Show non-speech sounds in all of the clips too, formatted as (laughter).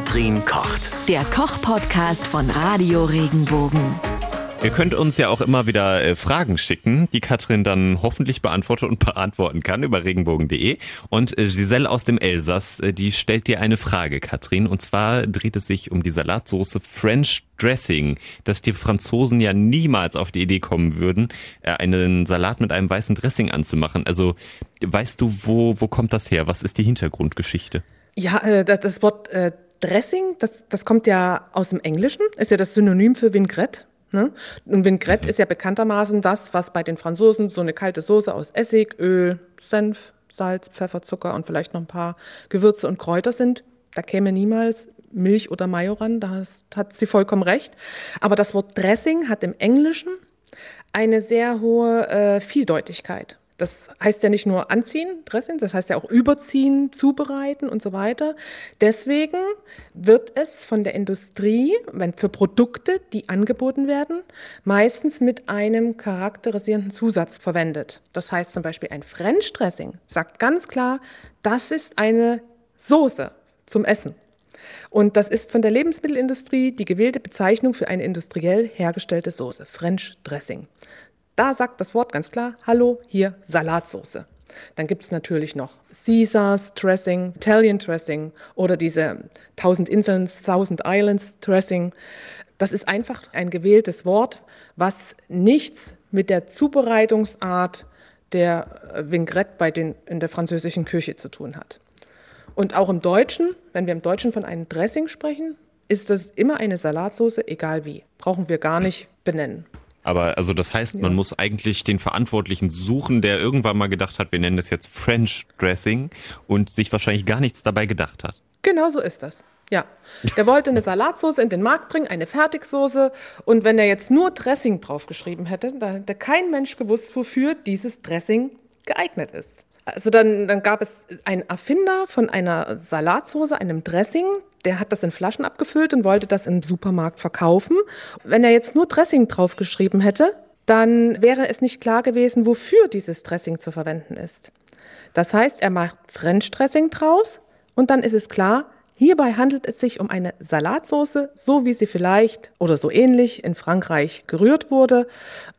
Katrin kocht. Der Koch-Podcast von Radio Regenbogen. Ihr könnt uns ja auch immer wieder äh, Fragen schicken, die Katrin dann hoffentlich beantwortet und (laughs) beantworten kann über regenbogen.de. Und äh, Giselle aus dem Elsass, äh, die stellt dir eine Frage, Katrin. Und zwar dreht es sich um die Salatsoße French Dressing, dass die Franzosen ja niemals auf die Idee kommen würden, einen Salat mit einem weißen Dressing anzumachen. Also weißt du, wo, wo kommt das her? Was ist die Hintergrundgeschichte? Ja, das, das Wort äh, Dressing, das, das kommt ja aus dem Englischen, ist ja das Synonym für Vinaigrette. Ne? Und Vinaigrette ist ja bekanntermaßen das, was bei den Franzosen so eine kalte Soße aus Essig, Öl, Senf, Salz, Pfeffer, Zucker und vielleicht noch ein paar Gewürze und Kräuter sind. Da käme niemals Milch oder Mayo ran, da hat sie vollkommen recht. Aber das Wort Dressing hat im Englischen eine sehr hohe äh, Vieldeutigkeit. Das heißt ja nicht nur anziehen, Dressing, das heißt ja auch überziehen, zubereiten und so weiter. Deswegen wird es von der Industrie, wenn für Produkte, die angeboten werden, meistens mit einem charakterisierenden Zusatz verwendet. Das heißt zum Beispiel ein French Dressing sagt ganz klar, das ist eine Soße zum Essen. Und das ist von der Lebensmittelindustrie die gewählte Bezeichnung für eine industriell hergestellte Soße, French Dressing. Da sagt das Wort ganz klar, hallo, hier Salatsoße. Dann gibt es natürlich noch Caesars Dressing, Italian Dressing oder diese Tausend Inseln, Thousand Islands Dressing. Das ist einfach ein gewähltes Wort, was nichts mit der Zubereitungsart der Vinaigrette bei den, in der französischen Küche zu tun hat. Und auch im Deutschen, wenn wir im Deutschen von einem Dressing sprechen, ist das immer eine Salatsauce, egal wie. Brauchen wir gar nicht benennen. Aber also das heißt, man muss eigentlich den Verantwortlichen suchen, der irgendwann mal gedacht hat, wir nennen das jetzt French Dressing und sich wahrscheinlich gar nichts dabei gedacht hat. Genau so ist das. Ja, der wollte eine Salatsauce in den Markt bringen, eine Fertigsoße. Und wenn er jetzt nur Dressing draufgeschrieben hätte, dann hätte kein Mensch gewusst, wofür dieses Dressing geeignet ist. Also dann, dann gab es einen Erfinder von einer Salatsauce, einem Dressing, der hat das in Flaschen abgefüllt und wollte das im Supermarkt verkaufen. Wenn er jetzt nur Dressing draufgeschrieben hätte, dann wäre es nicht klar gewesen, wofür dieses Dressing zu verwenden ist. Das heißt, er macht French Dressing draus und dann ist es klar, Hierbei handelt es sich um eine Salatsauce, so wie sie vielleicht oder so ähnlich in Frankreich gerührt wurde.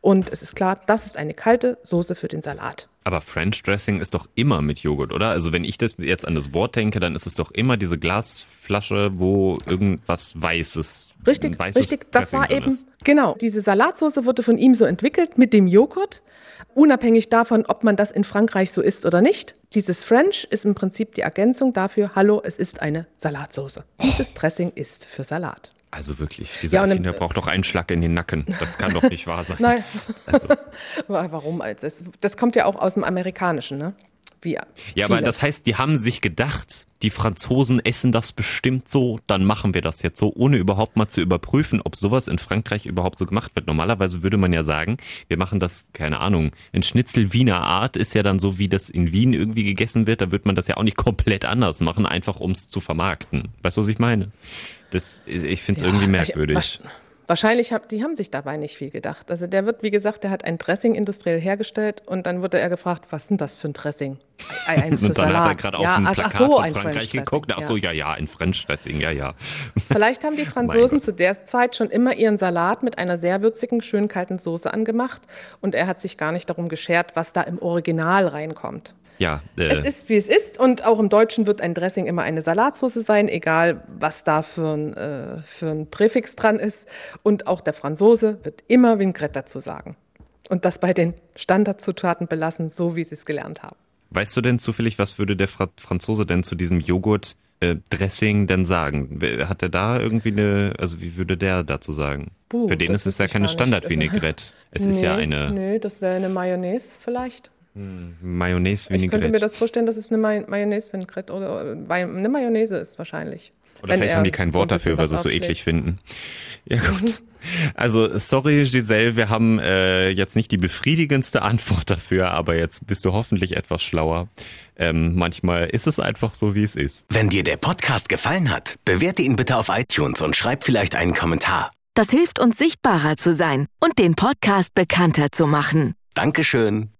Und es ist klar, das ist eine kalte Soße für den Salat. Aber French Dressing ist doch immer mit Joghurt, oder? Also wenn ich das jetzt an das Wort denke, dann ist es doch immer diese Glasflasche, wo irgendwas Weißes Richtig, richtig. Das war eben, ist. genau, diese Salatsauce wurde von ihm so entwickelt mit dem Joghurt, unabhängig davon, ob man das in Frankreich so isst oder nicht. Dieses French ist im Prinzip die Ergänzung dafür, hallo, es ist eine Salatsauce. Dieses Dressing ist für Salat. Also wirklich, dieser ja, Erfinder braucht doch einen Schlag in den Nacken. Das kann doch nicht wahr sein. (laughs) Nein. Also. (laughs) Warum? Das, das kommt ja auch aus dem Amerikanischen, ne? Wie ja, aber das heißt, die haben sich gedacht, die Franzosen essen das bestimmt so, dann machen wir das jetzt so, ohne überhaupt mal zu überprüfen, ob sowas in Frankreich überhaupt so gemacht wird. Normalerweise würde man ja sagen, wir machen das, keine Ahnung, ein Schnitzel Wiener Art ist ja dann so, wie das in Wien irgendwie gegessen wird, da wird man das ja auch nicht komplett anders machen, einfach um es zu vermarkten. Weißt du, was ich meine? Das, ich finde es ja, irgendwie merkwürdig. Ich, Wahrscheinlich haben die haben sich dabei nicht viel gedacht. Also der wird, wie gesagt, der hat ein Dressing industriell hergestellt und dann wurde er gefragt, was ist denn das für ein Dressing? Eins (laughs) für und dann Salat. hat er gerade ja, auf ein Plakat so, von Frankreich geguckt. Ach so, ja, ja, ein French Dressing, ja, ja. (laughs) Vielleicht haben die Franzosen zu der Zeit schon immer ihren Salat mit einer sehr würzigen, schön kalten Soße angemacht und er hat sich gar nicht darum geschert, was da im Original reinkommt. Ja, äh es ist, wie es ist. Und auch im Deutschen wird ein Dressing immer eine Salatsauce sein, egal was da für ein, äh, für ein Präfix dran ist. Und auch der Franzose wird immer Vinaigrette dazu sagen. Und das bei den Standardzutaten belassen, so wie sie es gelernt haben. Weißt du denn zufällig, was würde der Fra Franzose denn zu diesem Joghurt äh, Dressing denn sagen? Hat er da irgendwie eine, also wie würde der dazu sagen? Puh, Für den ist es ja keine Standard-Vinaigrette. (laughs) Es nee, ist ja eine. Nee, das wäre eine Mayonnaise vielleicht. Hm, Mayonnaise Vinaigrette. Ich könnte mir das vorstellen, dass es eine May Mayonnaise Vinaigrette oder eine Mayonnaise ist wahrscheinlich. Oder vielleicht haben die kein Wort so dafür, weil sie es so eklig finden. Ja gut. Also sorry Giselle, wir haben äh, jetzt nicht die befriedigendste Antwort dafür, aber jetzt bist du hoffentlich etwas schlauer. Ähm, manchmal ist es einfach so, wie es ist. Wenn dir der Podcast gefallen hat, bewerte ihn bitte auf iTunes und schreib vielleicht einen Kommentar. Das hilft uns sichtbarer zu sein und den Podcast bekannter zu machen. Dankeschön.